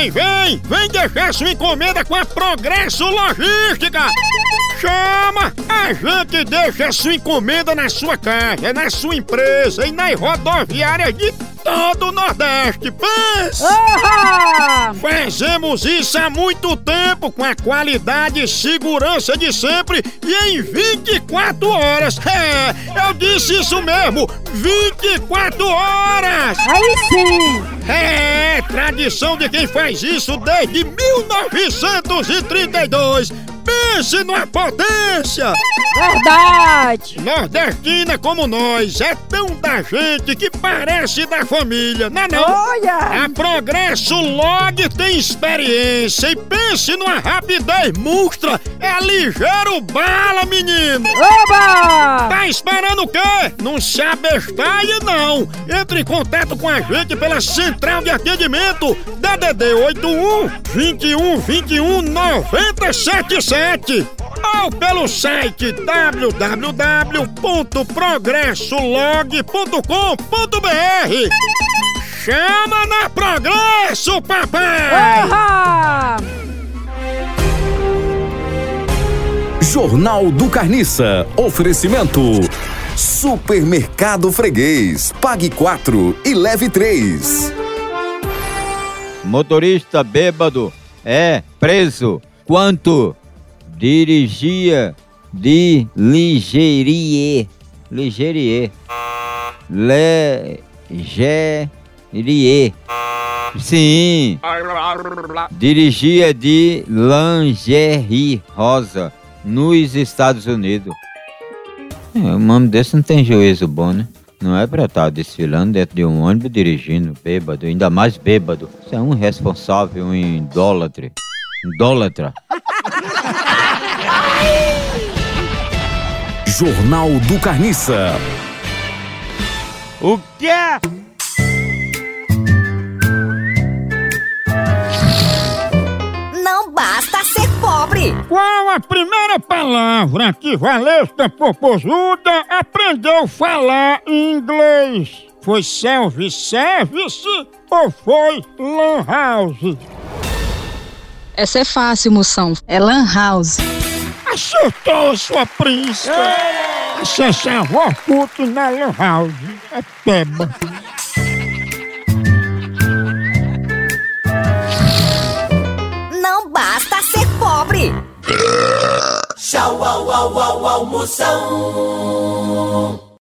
vem, vem! Vem deixar sua encomenda com a Progresso Logística! Chama! A gente deixa sua encomenda na sua casa, na sua empresa e nas rodoviárias de todo o Nordeste. Pensa! Fazemos isso há muito tempo com a qualidade e segurança de sempre e em 24 horas. É, eu disse isso mesmo, 24 horas! Aí sim! Tradição de quem faz isso desde 1932. Pense numa potência! Verdade! Nordestina como nós, é tão da gente que parece da família, não é não? Olha! A Progresso Log tem experiência e pense numa rapidez monstra. É ligeiro bala, menino. Oba! Tá esperando o quê? Não se abestalhe, não. Entre em contato com a gente pela central de atendimento DDD 81 21 21 977 ou pelo site www.progressolog.com.br. Chama na Progresso, papai! Jornal do Carniça. Oferecimento. Supermercado Freguês. Pague 4 e leve 3. Motorista bêbado é preso. Quanto? Dirigia de Ligerie. Ligerie. Ligerie. Sim. Dirigia de lingerie rosa nos Estados Unidos. É, um nome desse não tem juízo bom, né? Não é pra estar desfilando dentro de um ônibus dirigindo, bêbado, ainda mais bêbado. Você é um responsável, um idólatre. Idólatra. Jornal do Carniça. O quê? Não basta ser pobre. Qual a primeira palavra que Valesca Popozuda aprendeu a falar em inglês? Foi self-service ou foi lan house? Essa é fácil, moção. É Lan House. Acertou, sua príncipe! Acesse a Orkut na lan house. É peba. Não basta ser pobre. Tchau, au, au, au, almoção.